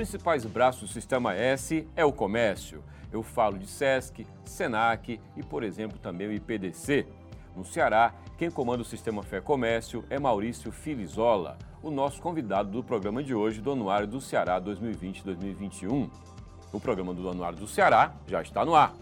principais braços do Sistema S é o comércio. Eu falo de SESC, SENAC e, por exemplo, também o IPDC. No Ceará, quem comanda o Sistema Fé Comércio é Maurício Filizola, o nosso convidado do programa de hoje do Anuário do Ceará 2020-2021. O programa do Anuário do Ceará já está no ar.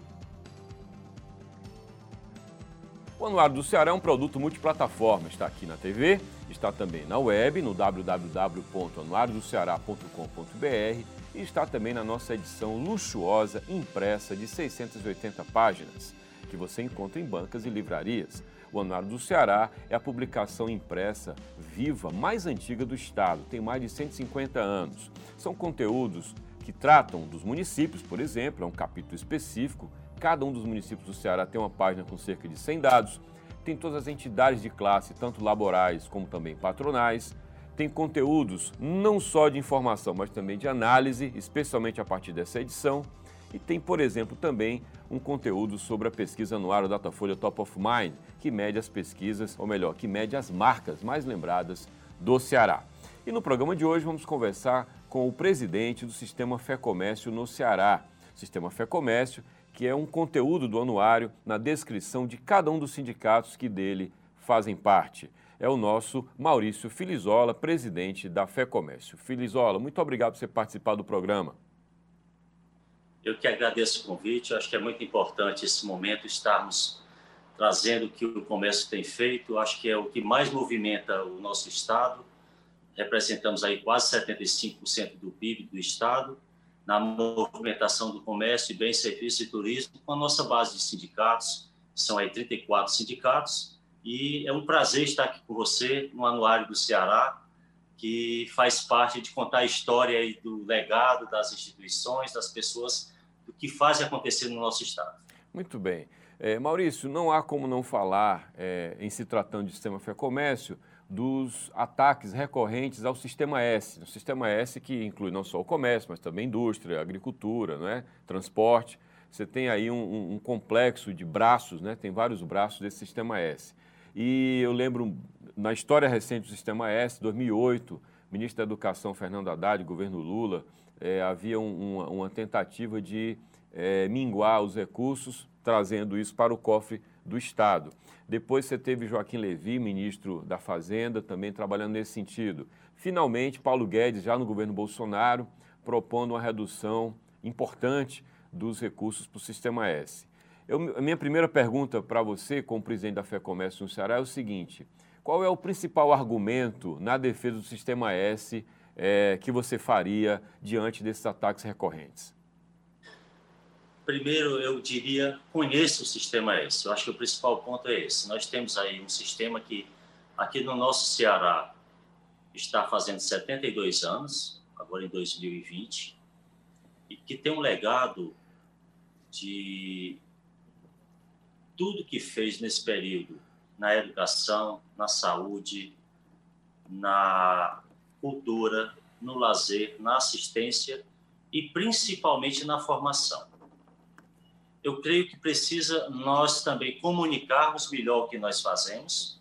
O Anuário do Ceará é um produto multiplataforma. Está aqui na TV, está também na web, no www.anuariodoceará.com.br e está também na nossa edição luxuosa impressa de 680 páginas, que você encontra em bancas e livrarias. O Anuário do Ceará é a publicação impressa viva mais antiga do Estado, tem mais de 150 anos. São conteúdos que tratam dos municípios, por exemplo, é um capítulo específico. Cada um dos municípios do Ceará tem uma página com cerca de 100 dados. Tem todas as entidades de classe, tanto laborais como também patronais. Tem conteúdos não só de informação, mas também de análise, especialmente a partir dessa edição. E tem, por exemplo, também um conteúdo sobre a pesquisa anual Datafolha Top of Mind, que mede as pesquisas, ou melhor, que mede as marcas mais lembradas do Ceará. E no programa de hoje vamos conversar com o presidente do Sistema Fé Comércio no Ceará. Sistema Fé Comércio, que é um conteúdo do anuário na descrição de cada um dos sindicatos que dele fazem parte. É o nosso Maurício Filizola, presidente da Fé Comércio. Filizola, muito obrigado por você participar do programa. Eu que agradeço o convite. Eu acho que é muito importante esse momento estarmos trazendo o que o comércio tem feito. Eu acho que é o que mais movimenta o nosso estado representamos aí quase 75% do PIB do Estado, na movimentação do comércio, bens, serviços e turismo, com a nossa base de sindicatos, são aí 34 sindicatos, e é um prazer estar aqui com você no Anuário do Ceará, que faz parte de contar a história aí do legado das instituições, das pessoas, do que fazem acontecer no nosso Estado. Muito bem. É, Maurício, não há como não falar, é, em se tratando de sistema Fé Comércio, dos ataques recorrentes ao Sistema S. O Sistema S que inclui não só o comércio, mas também indústria, agricultura, né? transporte. Você tem aí um, um, complexo de braços, né? tem vários braços desse Sistema S. E eu lembro, na história recente do Sistema S, 2008, ministro da Educação Fernando Haddad, governo Lula, é, havia um, uma, uma, tentativa de é, minguar os recursos, trazendo isso para o cofre do Estado. Depois você teve Joaquim Levi, ministro da Fazenda, também trabalhando nesse sentido. Finalmente, Paulo Guedes, já no governo Bolsonaro, propondo uma redução importante dos recursos para o Sistema S. Eu, a minha primeira pergunta para você, como presidente da Fé Comércio no Ceará, é o seguinte: qual é o principal argumento na defesa do Sistema S é, que você faria diante desses ataques recorrentes? Primeiro eu diria, conheça o sistema S. Eu acho que o principal ponto é esse. Nós temos aí um sistema que, aqui no nosso Ceará, está fazendo 72 anos, agora em 2020, e que tem um legado de tudo que fez nesse período, na educação, na saúde, na cultura, no lazer, na assistência e principalmente na formação eu creio que precisa nós também comunicarmos melhor o que nós fazemos.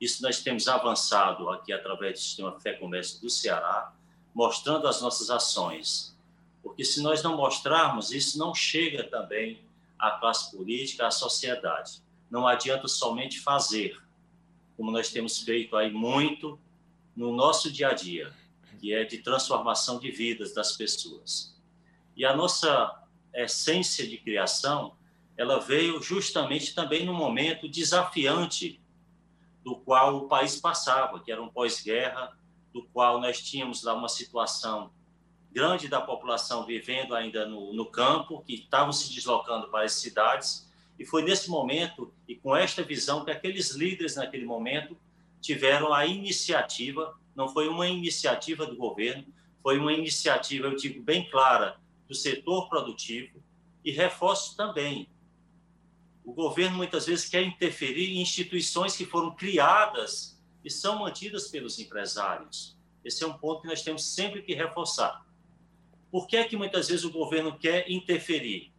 Isso nós temos avançado aqui através do Sistema Fé Comércio do Ceará, mostrando as nossas ações. Porque se nós não mostrarmos, isso não chega também à classe política, à sociedade. Não adianta somente fazer, como nós temos feito aí muito no nosso dia a dia, que é de transformação de vidas das pessoas. E a nossa essência de criação, ela veio justamente também no momento desafiante do qual o país passava, que era um pós-guerra, do qual nós tínhamos lá uma situação grande da população vivendo ainda no, no campo, que estavam se deslocando para as cidades, e foi nesse momento e com esta visão que aqueles líderes naquele momento tiveram a iniciativa, não foi uma iniciativa do governo, foi uma iniciativa, eu digo, bem clara do setor produtivo e reforço também. O governo muitas vezes quer interferir em instituições que foram criadas e são mantidas pelos empresários. Esse é um ponto que nós temos sempre que reforçar. Por que é que muitas vezes o governo quer interferir?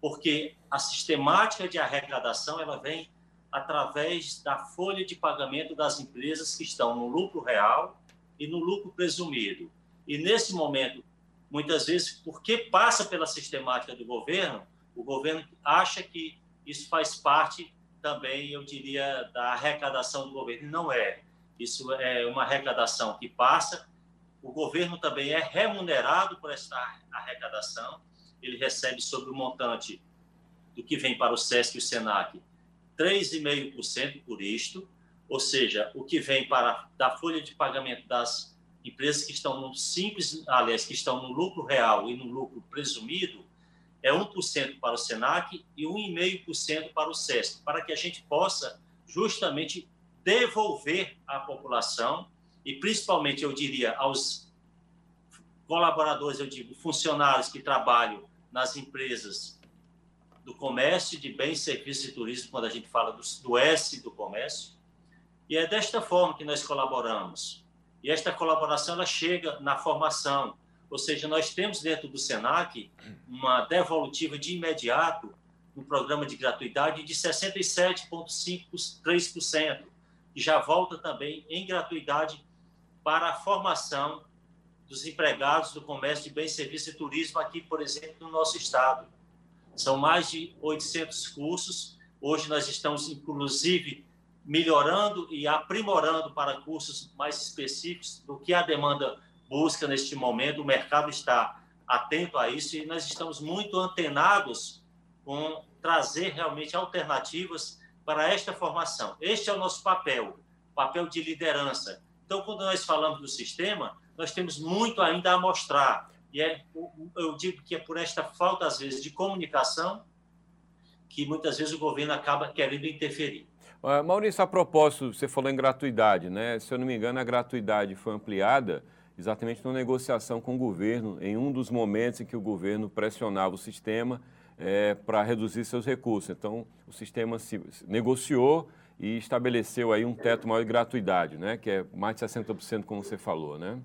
Porque a sistemática de arrecadação ela vem através da folha de pagamento das empresas que estão no lucro real e no lucro presumido. E nesse momento muitas vezes, porque passa pela sistemática do governo, o governo acha que isso faz parte também, eu diria, da arrecadação do governo. Não é. Isso é uma arrecadação que passa. O governo também é remunerado por essa arrecadação. Ele recebe sobre o montante do que vem para o SESC e o SENAC 3,5% por isto, ou seja, o que vem para da folha de pagamento das empresas que estão no simples, aliás, que estão no lucro real e no lucro presumido, é 1% para o SENAC e 1,5% para o SESC, para que a gente possa justamente devolver à população e principalmente, eu diria, aos colaboradores, eu digo, funcionários que trabalham nas empresas do comércio de bens, serviços e turismo, quando a gente fala do, do S do comércio. E é desta forma que nós colaboramos. E esta colaboração ela chega na formação, ou seja, nós temos dentro do SENAC uma devolutiva de imediato no programa de gratuidade de 67,53%, que já volta também em gratuidade para a formação dos empregados do comércio de bens, serviços e turismo aqui, por exemplo, no nosso estado. São mais de 800 cursos. Hoje nós estamos, inclusive, melhorando e aprimorando para cursos mais específicos do que a demanda busca neste momento. O mercado está atento a isso e nós estamos muito antenados com trazer realmente alternativas para esta formação. Este é o nosso papel, papel de liderança. Então, quando nós falamos do sistema, nós temos muito ainda a mostrar. E é, eu digo que é por esta falta, às vezes, de comunicação que muitas vezes o governo acaba querendo interferir. Uh, Maurício, a propósito, você falou em gratuidade, né? Se eu não me engano, a gratuidade foi ampliada exatamente na negociação com o governo, em um dos momentos em que o governo pressionava o sistema é, para reduzir seus recursos. Então, o sistema se negociou e estabeleceu aí um teto maior de gratuidade, né? Que é mais de 60%, como você falou, né?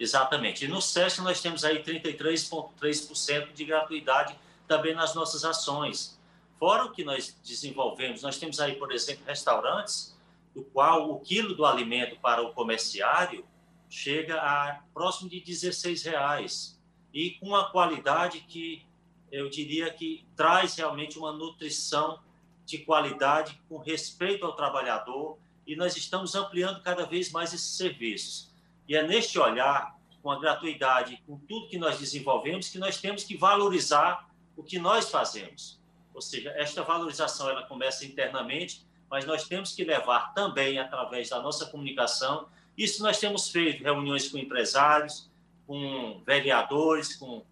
Exatamente. E no SESC nós temos aí 33,3% de gratuidade também nas nossas ações. Fora o que nós desenvolvemos, nós temos aí, por exemplo, restaurantes, do qual o quilo do alimento para o comerciário chega a próximo de 16 reais e com uma qualidade que eu diria que traz realmente uma nutrição de qualidade com respeito ao trabalhador e nós estamos ampliando cada vez mais esses serviços. E é neste olhar, com a gratuidade, com tudo que nós desenvolvemos, que nós temos que valorizar o que nós fazemos. Ou seja, esta valorização ela começa internamente, mas nós temos que levar também através da nossa comunicação. Isso nós temos feito reuniões com empresários, com vereadores, com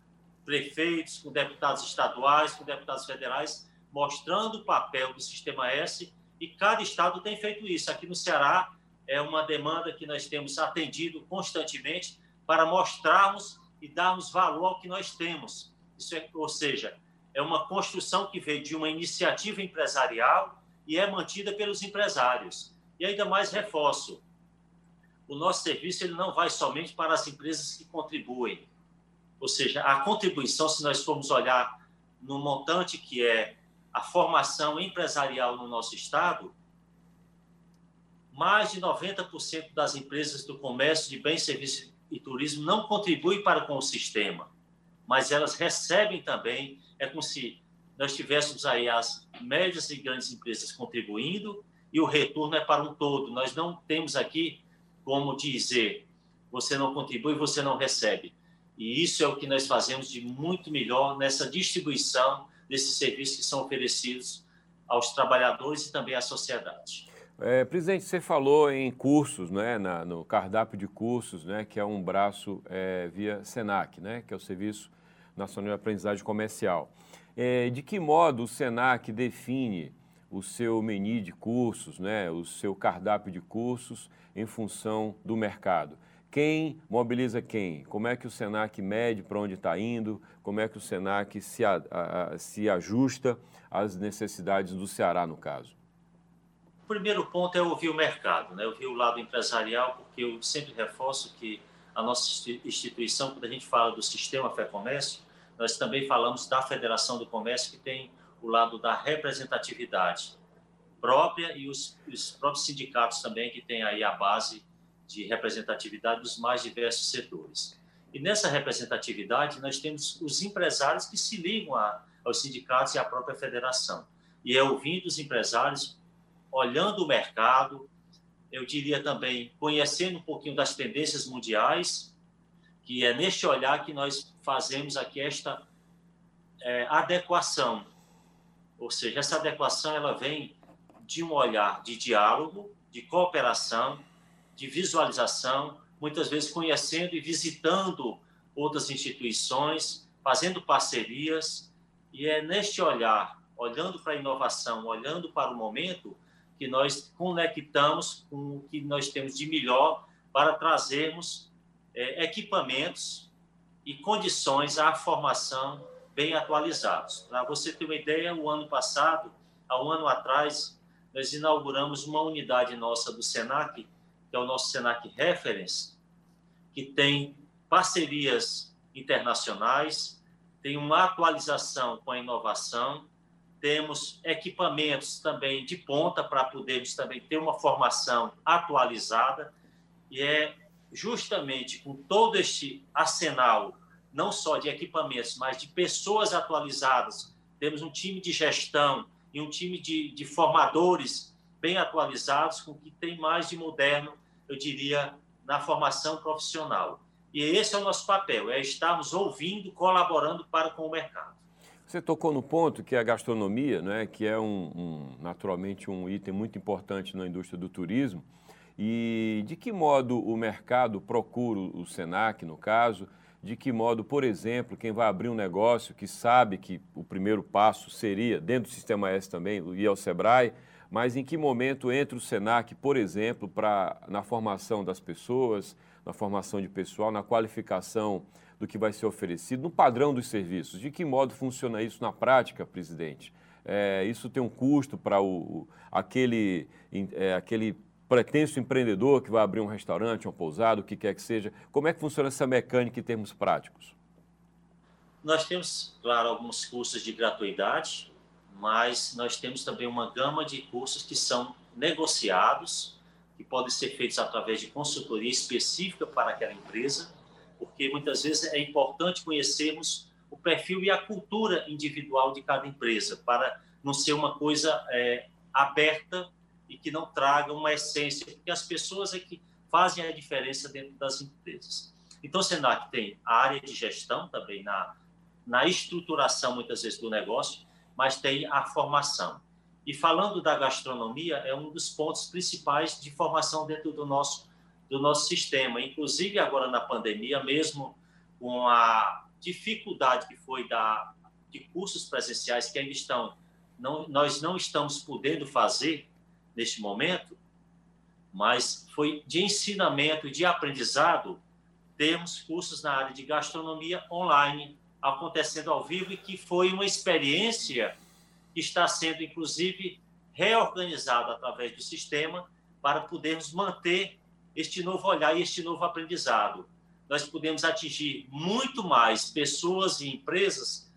prefeitos, com deputados estaduais, com deputados federais, mostrando o papel do Sistema S e cada estado tem feito isso. Aqui no Ceará, é uma demanda que nós temos atendido constantemente para mostrarmos e darmos valor ao que nós temos. Isso é, ou seja, é uma construção que veio de uma iniciativa empresarial e é mantida pelos empresários. E ainda mais reforço, o nosso serviço ele não vai somente para as empresas que contribuem. Ou seja, a contribuição, se nós formos olhar no montante que é a formação empresarial no nosso estado, mais de 90% das empresas do comércio de bens, serviços e turismo não contribuem para com o sistema, mas elas recebem também, é como se nós tivéssemos aí as médias e grandes empresas contribuindo e o retorno é para um todo. Nós não temos aqui como dizer você não contribui, você não recebe. E isso é o que nós fazemos de muito melhor nessa distribuição desses serviços que são oferecidos aos trabalhadores e também à sociedade. É, presidente, você falou em cursos, né, na, no cardápio de cursos, né, que é um braço é, via SENAC, né, que é o Serviço Nacional de Aprendizagem Comercial. É, de que modo o SENAC define o seu menu de cursos, né, o seu cardápio de cursos em função do mercado? Quem mobiliza quem? Como é que o SENAC mede para onde está indo? Como é que o SENAC se, a, a, se ajusta às necessidades do Ceará, no caso? O primeiro ponto é ouvir o mercado, né? ouvir o lado empresarial, porque eu sempre reforço que a nossa instituição, quando a gente fala do sistema Fé Comércio, nós também falamos da Federação do Comércio, que tem o lado da representatividade própria e os, os próprios sindicatos também, que têm aí a base de representatividade dos mais diversos setores. E nessa representatividade, nós temos os empresários que se ligam a, aos sindicatos e à própria federação. E é ouvindo os empresários, olhando o mercado, eu diria também conhecendo um pouquinho das tendências mundiais, que é neste olhar que nós fazemos aqui esta é, adequação. Ou seja, essa adequação ela vem de um olhar de diálogo, de cooperação, de visualização, muitas vezes conhecendo e visitando outras instituições, fazendo parcerias, e é neste olhar, olhando para a inovação, olhando para o momento, que nós conectamos com o que nós temos de melhor para trazermos é, equipamentos e condições à formação bem atualizados. Para você ter uma ideia, o ano passado, há um ano atrás, nós inauguramos uma unidade nossa do SENAC, que é o nosso SENAC Reference, que tem parcerias internacionais, tem uma atualização com a inovação, temos equipamentos também de ponta para podermos também ter uma formação atualizada e é justamente com todo este arsenal, não só de equipamentos, mas de pessoas atualizadas, temos um time de gestão e um time de, de formadores bem atualizados, com o que tem mais de moderno, eu diria, na formação profissional. E esse é o nosso papel, é estarmos ouvindo, colaborando para com o mercado. Você tocou no ponto que é a gastronomia, né, que é um, um, naturalmente um item muito importante na indústria do turismo. E de que modo o mercado procura o Senac, no caso? De que modo, por exemplo, quem vai abrir um negócio que sabe que o primeiro passo seria, dentro do Sistema S também, ir ao SEBRAE, mas em que momento entra o SENAC, por exemplo, pra, na formação das pessoas, na formação de pessoal, na qualificação do que vai ser oferecido, no padrão dos serviços. De que modo funciona isso na prática, presidente? É, isso tem um custo para aquele, é, aquele pretenso empreendedor que vai abrir um restaurante, uma pousada, o que quer que seja. Como é que funciona essa mecânica em termos práticos? Nós temos, claro, alguns cursos de gratuidade, mas nós temos também uma gama de cursos que são negociados, que podem ser feitos através de consultoria específica para aquela empresa porque muitas vezes é importante conhecermos o perfil e a cultura individual de cada empresa, para não ser uma coisa é, aberta e que não traga uma essência, porque as pessoas é que fazem a diferença dentro das empresas. Então, o Senac tem a área de gestão também na, na estruturação, muitas vezes, do negócio, mas tem a formação. E falando da gastronomia, é um dos pontos principais de formação dentro do nosso do nosso sistema. Inclusive, agora na pandemia, mesmo com a dificuldade que foi da, de cursos presenciais que ainda estão, não, nós não estamos podendo fazer neste momento, mas foi de ensinamento, de aprendizado, temos cursos na área de gastronomia online acontecendo ao vivo e que foi uma experiência que está sendo, inclusive, reorganizada através do sistema para podermos manter este novo olhar e este novo aprendizado. Nós podemos atingir muito mais pessoas e empresas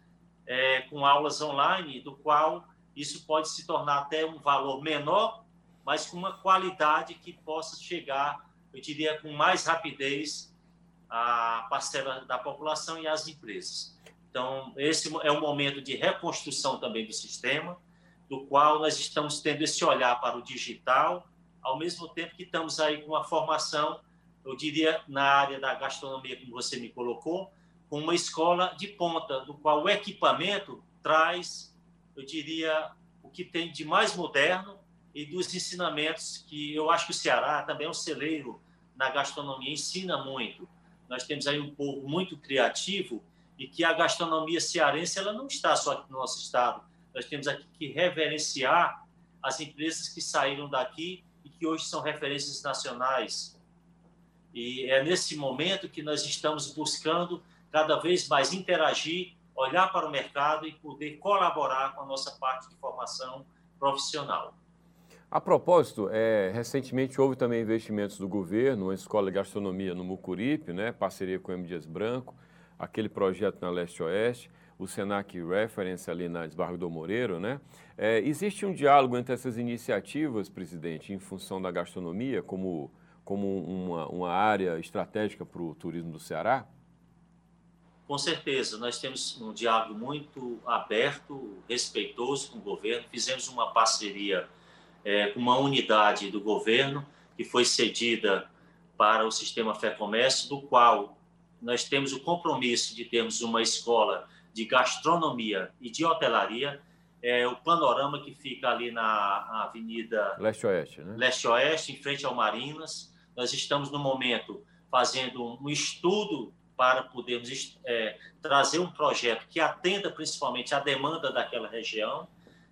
é, com aulas online, do qual isso pode se tornar até um valor menor, mas com uma qualidade que possa chegar, eu diria, com mais rapidez à parcela da população e às empresas. Então, esse é um momento de reconstrução também do sistema, do qual nós estamos tendo esse olhar para o digital, ao mesmo tempo que estamos aí com uma formação, eu diria, na área da gastronomia, como você me colocou, com uma escola de ponta, do qual o equipamento traz, eu diria, o que tem de mais moderno e dos ensinamentos que eu acho que o Ceará também é um celeiro na gastronomia, ensina muito. Nós temos aí um povo muito criativo e que a gastronomia cearense ela não está só aqui no nosso estado. Nós temos aqui que reverenciar as empresas que saíram daqui que hoje são referências nacionais. E é nesse momento que nós estamos buscando cada vez mais interagir, olhar para o mercado e poder colaborar com a nossa parte de formação profissional. A propósito, é, recentemente houve também investimentos do governo, uma escola de gastronomia no Mucuripe, né, parceria com o M. Dias Branco, aquele projeto na Leste-Oeste o Senac Reference ali na Esbarro do Moreiro, né? É, existe um diálogo entre essas iniciativas, presidente, em função da gastronomia como, como uma, uma área estratégica para o turismo do Ceará? Com certeza, nós temos um diálogo muito aberto, respeitoso com o governo. Fizemos uma parceria é, uma unidade do governo que foi cedida para o sistema Fé Comércio, do qual nós temos o compromisso de termos uma escola de gastronomia e de hotelaria. É, o panorama que fica ali na Avenida Leste-Oeste, né? Leste-Oeste, em frente ao Marinas. Nós estamos, no momento, fazendo um estudo para podermos é, trazer um projeto que atenda principalmente a demanda daquela região.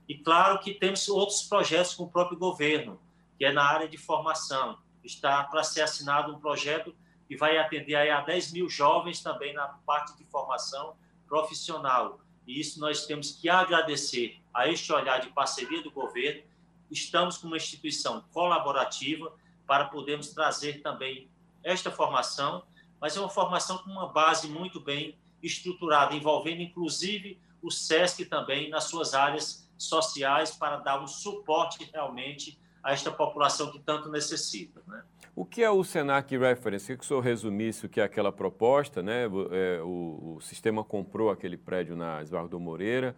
E claro que temos outros projetos com o próprio governo, que é na área de formação. Está para ser assinado um projeto que vai atender a 10 mil jovens também na parte de formação profissional. E isso nós temos que agradecer a este olhar de parceria do governo. Estamos com uma instituição colaborativa para podermos trazer também esta formação, mas é uma formação com uma base muito bem estruturada, envolvendo inclusive o SESC também nas suas áreas sociais para dar um suporte realmente a esta população que tanto necessita. Né? O que é o Senac Reference? Queria que o senhor resumisse o que é aquela proposta. Né? É, o, o sistema comprou aquele prédio na Esbarro Moreira,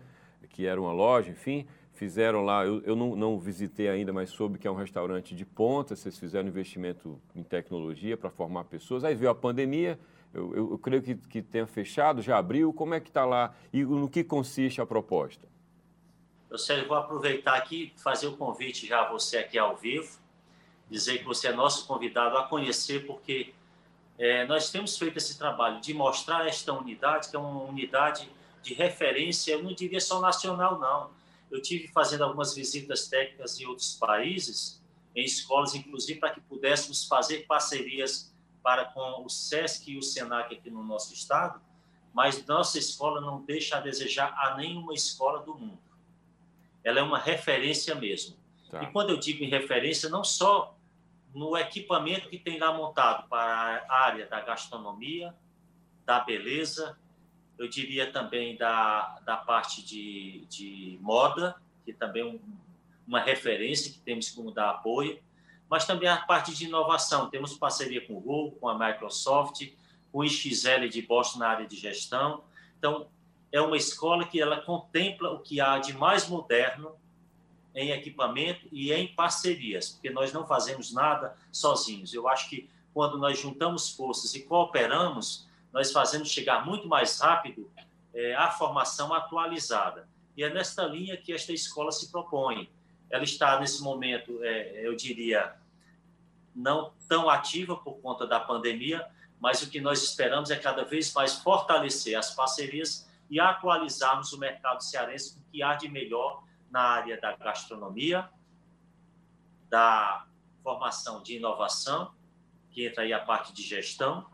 que era uma loja, enfim, fizeram lá, eu, eu não, não, visitei ainda, mas soube que é um restaurante de ponta, vocês fizeram investimento em tecnologia para formar pessoas, aí veio a pandemia, eu, eu, eu creio que, que tenha fechado, já abriu, como é que está lá e no que consiste a proposta? Eu sei, vou aproveitar aqui fazer o convite já a você aqui ao vivo, dizer que você é nosso convidado a conhecer, porque é, nós temos feito esse trabalho de mostrar esta unidade, que é uma unidade de referência, eu não diria só nacional, não. Eu tive fazendo algumas visitas técnicas em outros países, em escolas, inclusive, para que pudéssemos fazer parcerias para com o SESC e o SENAC aqui no nosso estado, mas nossa escola não deixa a desejar a nenhuma escola do mundo. Ela é uma referência mesmo. Tá. E quando eu digo em referência, não só no equipamento que tem lá montado para a área da gastronomia, da beleza, eu diria também da, da parte de, de moda, que também é um, uma referência que temos como dar apoio, mas também a parte de inovação. Temos parceria com o Google, com a Microsoft, com o XL de Boston na área de gestão. Então, é uma escola que ela contempla o que há de mais moderno em equipamento e em parcerias, porque nós não fazemos nada sozinhos. Eu acho que quando nós juntamos forças e cooperamos, nós fazemos chegar muito mais rápido é, a formação atualizada. E é nesta linha que esta escola se propõe. Ela está, nesse momento, é, eu diria, não tão ativa por conta da pandemia, mas o que nós esperamos é cada vez mais fortalecer as parcerias e atualizarmos o mercado cearense com o que há de melhor na área da gastronomia, da formação de inovação, que entra aí a parte de gestão,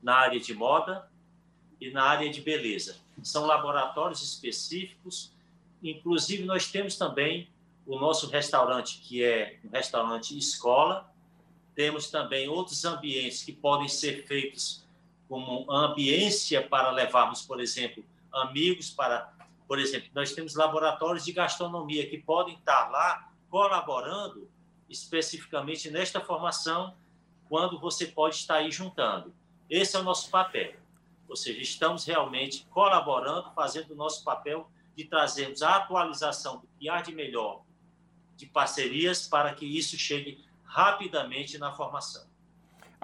na área de moda e na área de beleza. São laboratórios específicos, inclusive nós temos também o nosso restaurante, que é um restaurante escola, temos também outros ambientes que podem ser feitos como ambiência para levarmos, por exemplo, amigos para por exemplo, nós temos laboratórios de gastronomia que podem estar lá colaborando especificamente nesta formação, quando você pode estar aí juntando. Esse é o nosso papel. Ou seja, estamos realmente colaborando, fazendo o nosso papel de trazermos a atualização do que há de melhor de parcerias para que isso chegue rapidamente na formação.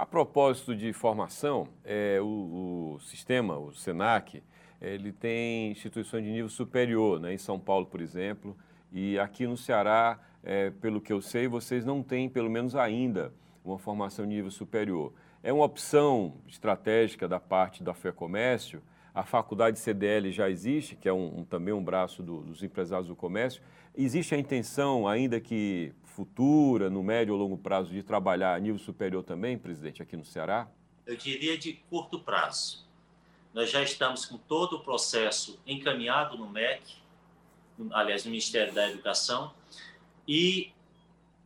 A propósito de formação, é, o, o sistema, o SENAC, ele tem instituições de nível superior, né? em São Paulo, por exemplo, e aqui no Ceará, é, pelo que eu sei, vocês não têm, pelo menos ainda, uma formação de nível superior. É uma opção estratégica da parte da Fé Comércio. A faculdade CDL já existe, que é um, um também um braço do, dos empresários do comércio. Existe a intenção, ainda que futura, no médio ou longo prazo, de trabalhar a nível superior também, presidente, aqui no Ceará? Eu diria de curto prazo. Nós já estamos com todo o processo encaminhado no MEC, aliás, no Ministério da Educação, e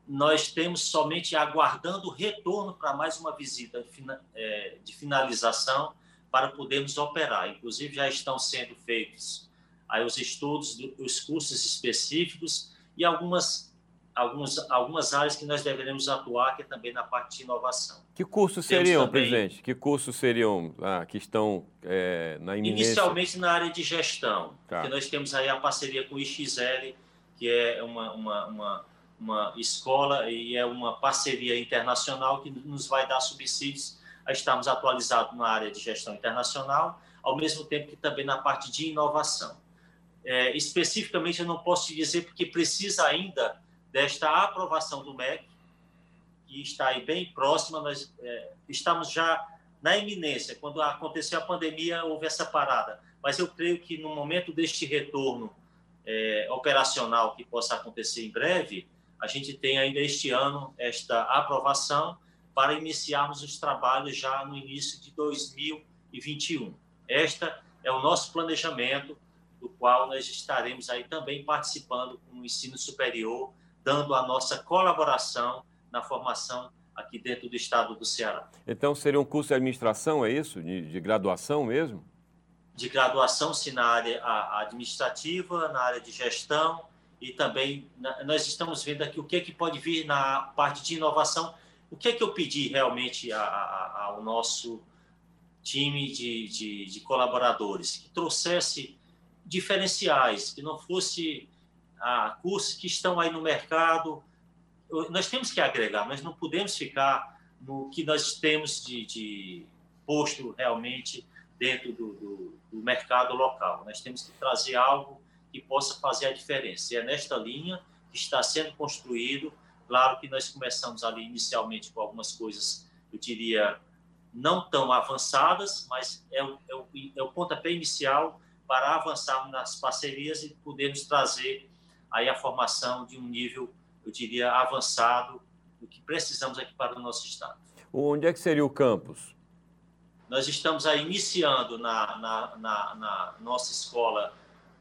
nós temos somente aguardando o retorno para mais uma visita é, de finalização para podermos operar. Inclusive, já estão sendo feitos aí os estudos, os cursos específicos e algumas alguns, algumas áreas que nós deveremos atuar, que é também na parte de inovação. Que cursos seriam, também, presidente? Que cursos seriam ah, que estão é, na iminência? Inicialmente na área de gestão, tá. porque nós temos aí a parceria com o IXL, que é uma, uma, uma, uma escola e é uma parceria internacional que nos vai dar subsídios a estarmos atualizados na área de gestão internacional, ao mesmo tempo que também na parte de inovação. É, especificamente, eu não posso te dizer porque precisa ainda desta aprovação do MEC, que está aí bem próxima, nós é, estamos já na iminência. Quando aconteceu a pandemia, houve essa parada. Mas eu creio que no momento deste retorno é, operacional que possa acontecer em breve, a gente tem ainda este ano esta aprovação para iniciarmos os trabalhos já no início de 2021. Esta é o nosso planejamento, do qual nós estaremos aí também participando com o ensino superior dando a nossa colaboração na formação aqui dentro do estado do Ceará. Então, seria um curso de administração, é isso? De, de graduação mesmo? De graduação, sim, na área administrativa, na área de gestão e também na, nós estamos vendo aqui o que, é que pode vir na parte de inovação. O que é que eu pedi realmente a, a, ao nosso time de, de, de colaboradores? Que trouxesse diferenciais, que não fosse a cursos que estão aí no mercado. Nós temos que agregar, nós não podemos ficar no que nós temos de, de posto realmente dentro do, do, do, mercado local. Nós temos que trazer algo que possa fazer a diferença. E é nesta linha que está sendo construído. Claro que nós começamos ali inicialmente com algumas coisas, eu diria, não tão avançadas, mas é o, é o, é o pontapé inicial para avançarmos nas parcerias e podermos trazer aí a formação de um nível, eu diria, avançado do que precisamos aqui para o nosso estado. Onde é que seria o campus? Nós estamos aí iniciando na, na, na, na nossa escola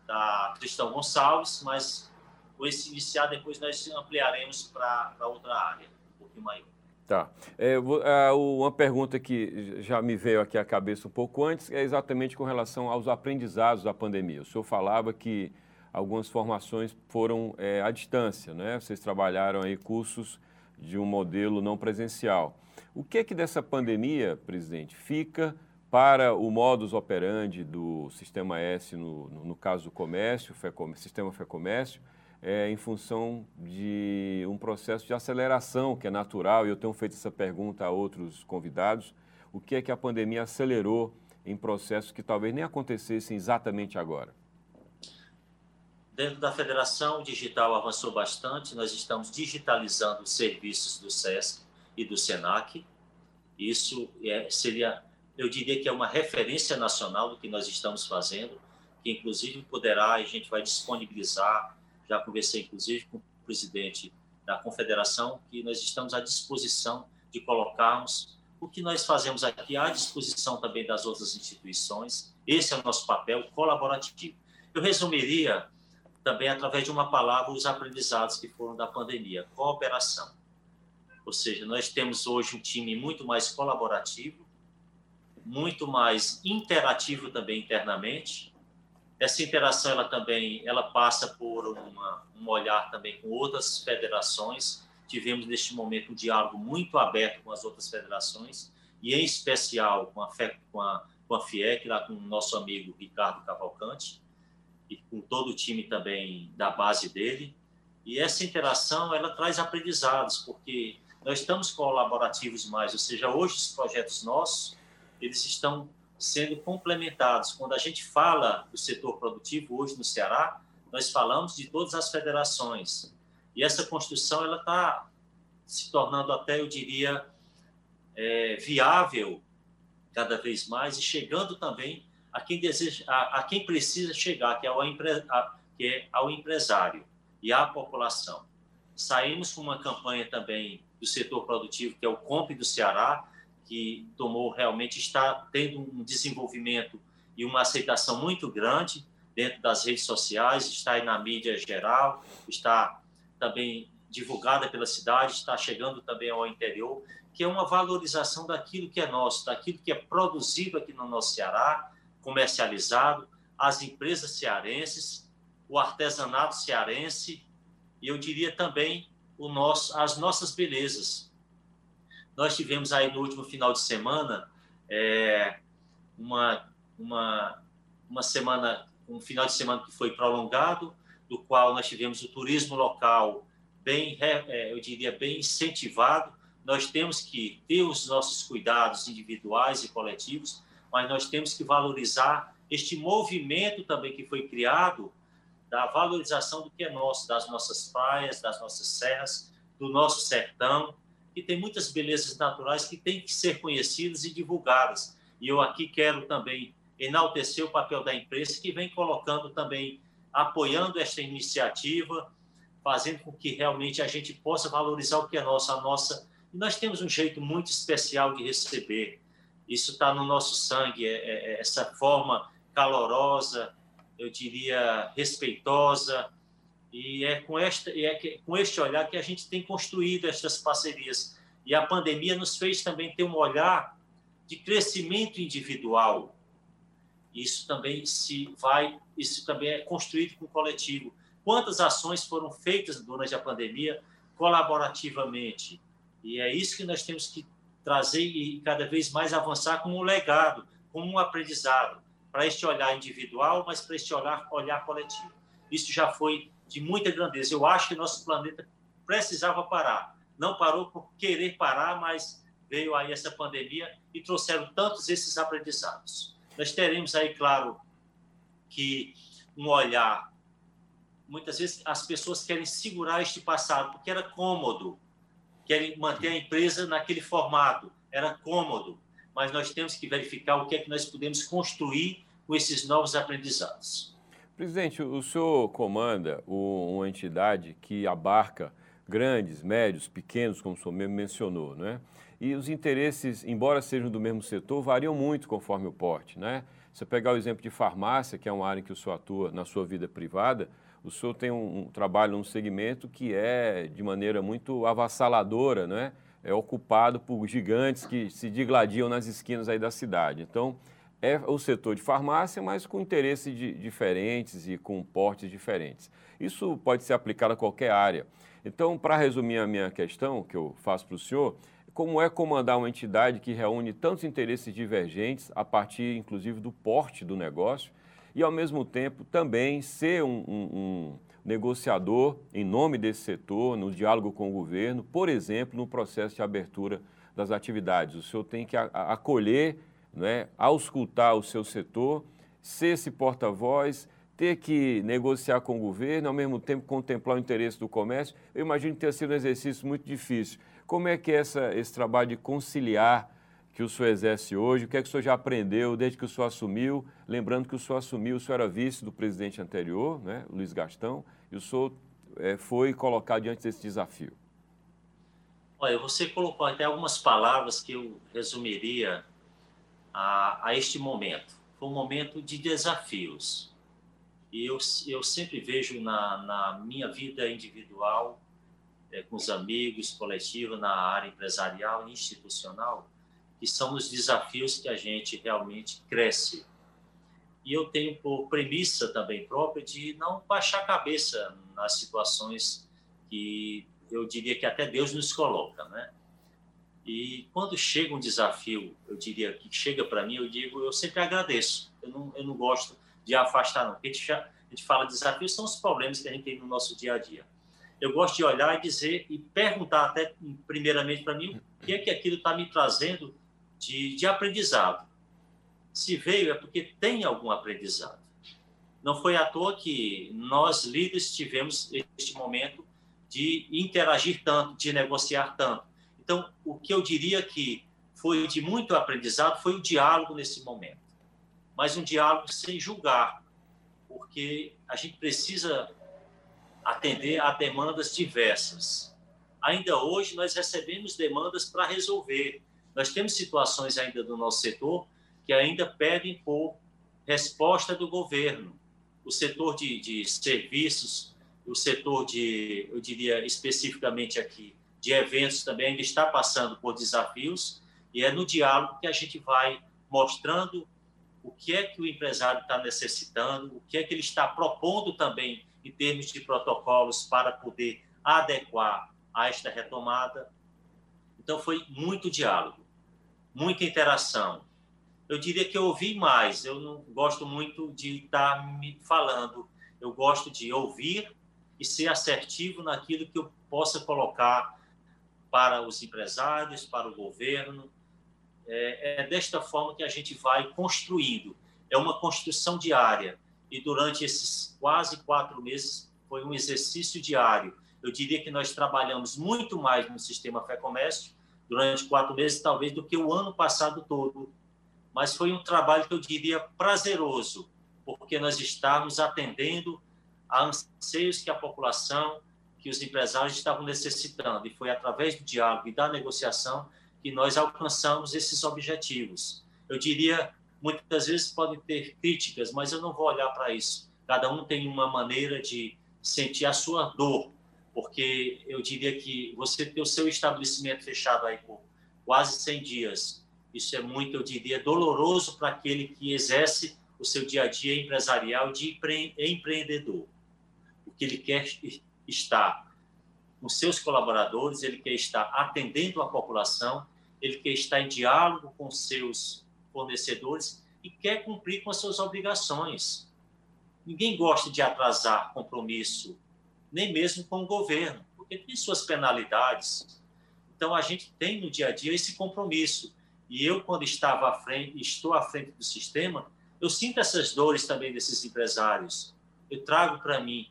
da Cristão Gonçalves, mas com esse iniciar depois nós ampliaremos para outra área, um pouquinho maior. Tá. É, é, uma pergunta que já me veio aqui à cabeça um pouco antes é exatamente com relação aos aprendizados da pandemia. O senhor falava que algumas formações foram é, à distância, né? Vocês trabalharam aí cursos de um modelo não presencial. O que é que dessa pandemia, presidente, fica para o modus operandi do Sistema S, no, no, caso do comércio, Sistema FEComércio, é, em função de um processo de aceleração que é natural, e eu tenho feito essa pergunta a outros convidados, o que é que a pandemia acelerou em processos que talvez nem acontecessem exatamente agora? Dentro da federação, o digital avançou bastante. Nós estamos digitalizando os serviços do SESC e do SENAC. Isso é, seria, eu diria que é uma referência nacional do que nós estamos fazendo, que inclusive poderá, a gente vai disponibilizar, já conversei inclusive com o presidente da confederação, que nós estamos à disposição de colocarmos o que nós fazemos aqui à disposição também das outras instituições. Esse é o nosso papel colaborativo. Eu resumiria também através de uma palavra os aprendizados que foram da pandemia, cooperação. Ou seja, nós temos hoje um time muito mais colaborativo, muito mais interativo também internamente. Essa interação ela também ela passa por uma, um olhar também com outras federações. Tivemos neste momento um diálogo muito aberto com as outras federações e em especial com a, com a, com a FIEC, lá com o nosso amigo Ricardo Cavalcante e com todo o time também da base dele. E essa interação ela traz aprendizados, porque nós estamos colaborativos mais, ou seja, hoje os projetos nossos eles estão sendo complementados. Quando a gente fala do setor produtivo hoje no Ceará, nós falamos de todas as federações. E essa construção ela está se tornando até, eu diria, é, viável cada vez mais e chegando também a quem deseja, a, a quem precisa chegar, que é, ao empre, a, que é ao empresário e à população. Saímos com uma campanha também do setor produtivo, que é o Comp do Ceará, que tomou realmente está tendo um desenvolvimento e uma aceitação muito grande dentro das redes sociais, está aí na mídia geral, está também divulgada pela cidade, está chegando também ao interior, que é uma valorização daquilo que é nosso, daquilo que é produzido aqui no nosso Ceará, comercializado, as empresas cearenses, o artesanato cearense e eu diria também o nosso, as nossas belezas. Nós tivemos aí no último final de semana é, uma, uma, uma semana, um final de semana que foi prolongado, do qual nós tivemos o turismo local bem, é, eu diria, bem incentivado. Nós temos que ter os nossos cuidados individuais e coletivos, mas nós temos que valorizar este movimento também que foi criado da valorização do que é nosso, das nossas praias, das nossas serras, do nosso sertão, e tem muitas belezas naturais que têm que ser conhecidas e divulgadas. E eu aqui quero também enaltecer o papel da imprensa, que vem colocando também, apoiando esta iniciativa, fazendo com que realmente a gente possa valorizar o que é nosso, a nossa. E nós temos um jeito muito especial de receber. Isso está no nosso sangue, é, é, é essa forma calorosa, eu diria respeitosa, e é com, esta, é com este olhar que a gente tem construído estas parcerias. E a pandemia nos fez também ter um olhar de crescimento individual. Isso também se vai, isso também é construído com o coletivo. Quantas ações foram feitas durante a pandemia colaborativamente? E é isso que nós temos que trazer e cada vez mais avançar como um legado, como um aprendizado, para este olhar individual, mas para este olhar, olhar coletivo. Isso já foi de muita grandeza. Eu acho que nosso planeta precisava parar. Não parou por querer parar, mas veio aí essa pandemia e trouxeram tantos esses aprendizados. Nós teremos aí, claro, que um olhar. Muitas vezes as pessoas querem segurar este passado porque era cômodo, querem manter a empresa naquele formato, era cômodo, mas nós temos que verificar o que é que nós podemos construir com esses novos aprendizados. Presidente, o senhor comanda uma entidade que abarca grandes, médios, pequenos, como o senhor mesmo mencionou, né? E os interesses, embora sejam do mesmo setor, variam muito conforme o porte, né? Se pegar o exemplo de farmácia, que é uma área em que o senhor atua na sua vida privada, o senhor tem um, um trabalho num segmento que é de maneira muito avassaladora, né? É ocupado por gigantes que se digladiam nas esquinas aí da cidade. Então, é o setor de farmácia, mas com interesses diferentes e com portes diferentes. Isso pode ser aplicado a qualquer área. Então, para resumir a minha questão, que eu faço para o senhor, como é comandar uma entidade que reúne tantos interesses divergentes, a partir, inclusive, do porte do negócio, e, ao mesmo tempo, também ser um, um, um negociador em nome desse setor, no diálogo com o governo, por exemplo, no processo de abertura das atividades. O senhor tem que acolher né, auscultar o seu setor, ser esse porta-voz, ter que negociar com o governo, ao mesmo tempo contemplar o interesse do comércio, eu imagino que tenha sido um exercício muito difícil. Como é que é essa, esse trabalho de conciliar que o senhor exerce hoje, o que é que o senhor já aprendeu desde que o senhor assumiu? Lembrando que o senhor assumiu, o senhor era vice do presidente anterior, né, Luiz Gastão, e o senhor é, foi colocado diante desse desafio. Olha, você colocou até algumas palavras que eu resumiria a, a este momento. Foi um momento de desafios. E eu, eu sempre vejo na, na minha vida individual, é, com os amigos, coletiva, na área empresarial e institucional, que são os desafios que a gente realmente cresce. E eu tenho por premissa também própria de não baixar a cabeça nas situações que eu diria que até Deus nos coloca, né? E quando chega um desafio, eu diria que chega para mim, eu digo, eu sempre agradeço. Eu não, eu não gosto de afastar, não. A gente, a gente fala de desafios, são os problemas que a gente tem no nosso dia a dia. Eu gosto de olhar e dizer e perguntar até primeiramente para mim o que é que aquilo está me trazendo de, de aprendizado. Se veio é porque tem algum aprendizado. Não foi à toa que nós líderes tivemos este momento de interagir tanto, de negociar tanto então, o que eu diria que foi de muito aprendizado foi o diálogo nesse momento. Mas um diálogo sem julgar, porque a gente precisa atender a demandas diversas. Ainda hoje, nós recebemos demandas para resolver. Nós temos situações ainda do nosso setor que ainda pedem por resposta do governo. O setor de, de serviços, o setor de, eu diria especificamente aqui, de eventos também ainda está passando por desafios e é no diálogo que a gente vai mostrando o que é que o empresário está necessitando, o que é que ele está propondo também em termos de protocolos para poder adequar a esta retomada. Então, foi muito diálogo, muita interação. Eu diria que eu ouvi mais, eu não gosto muito de estar me falando, eu gosto de ouvir e ser assertivo naquilo que eu possa colocar para os empresários, para o governo. É, é desta forma que a gente vai construindo. É uma construção diária. E durante esses quase quatro meses foi um exercício diário. Eu diria que nós trabalhamos muito mais no sistema Fé Comércio durante quatro meses, talvez, do que o ano passado todo. Mas foi um trabalho que eu diria prazeroso, porque nós estávamos atendendo a anseios que a população, que os empresários estavam necessitando. E foi através do diálogo e da negociação que nós alcançamos esses objetivos. Eu diria, muitas vezes podem ter críticas, mas eu não vou olhar para isso. Cada um tem uma maneira de sentir a sua dor, porque eu diria que você ter o seu estabelecimento fechado aí por quase 100 dias, isso é muito, eu diria, doloroso para aquele que exerce o seu dia a dia empresarial de empreendedor porque ele quer estar com seus colaboradores, ele quer estar atendendo a população, ele quer estar em diálogo com seus fornecedores e quer cumprir com as suas obrigações. Ninguém gosta de atrasar compromisso, nem mesmo com o governo, porque tem suas penalidades. Então a gente tem no dia a dia esse compromisso. E eu, quando estava à frente, estou à frente do sistema, eu sinto essas dores também desses empresários. Eu trago para mim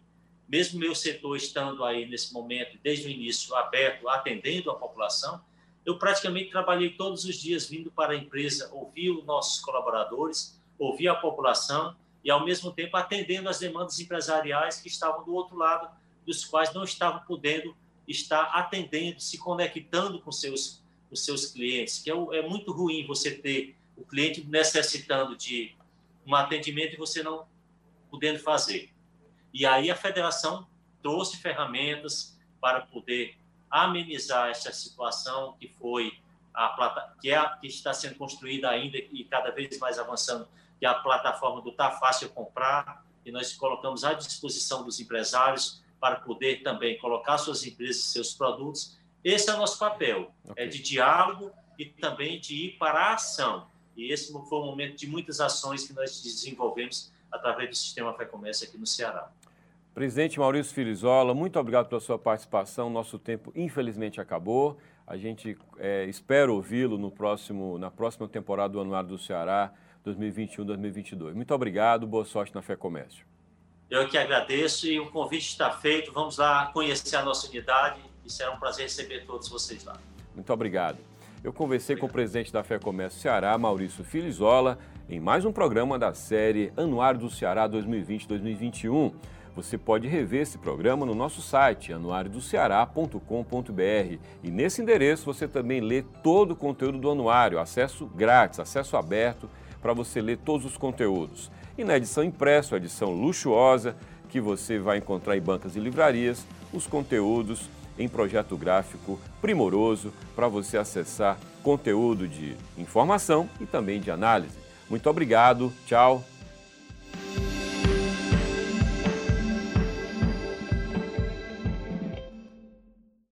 mesmo meu setor estando aí nesse momento, desde o início, aberto, atendendo a população, eu praticamente trabalhei todos os dias vindo para a empresa, ouvir os nossos colaboradores, ouvir a população e, ao mesmo tempo, atendendo as demandas empresariais que estavam do outro lado, dos quais não estavam podendo estar atendendo, se conectando com seus, os seus clientes, que é, é muito ruim você ter o cliente necessitando de um atendimento e você não podendo fazer. E aí a federação trouxe ferramentas para poder amenizar essa situação que foi a plata, que, é, que está sendo construída ainda e cada vez mais avançando, que é a plataforma do Tá Fácil Comprar, e nós colocamos à disposição dos empresários para poder também colocar suas empresas, seus produtos. Esse é o nosso papel, okay. é de diálogo e também de ir para a ação. E esse foi um momento de muitas ações que nós desenvolvemos através do Sistema Fé Comércio aqui no Ceará. Presidente Maurício Filizola, muito obrigado pela sua participação. Nosso tempo, infelizmente, acabou. A gente é, espera ouvi-lo no próximo, na próxima temporada do Anuário do Ceará 2021-2022. Muito obrigado, boa sorte na Fé Comércio. Eu que agradeço e o convite está feito. Vamos lá conhecer a nossa unidade e será um prazer receber todos vocês lá. Muito obrigado. Eu conversei obrigado. com o presidente da Fé Comércio Ceará, Maurício Filizola, em mais um programa da série Anuário do Ceará 2020-2021. Você pode rever esse programa no nosso site anuariodoceará.com.br e nesse endereço você também lê todo o conteúdo do anuário, acesso grátis, acesso aberto para você ler todos os conteúdos. E na edição impressa, a edição luxuosa, que você vai encontrar em bancas e livrarias, os conteúdos em projeto gráfico primoroso para você acessar conteúdo de informação e também de análise. Muito obrigado, tchau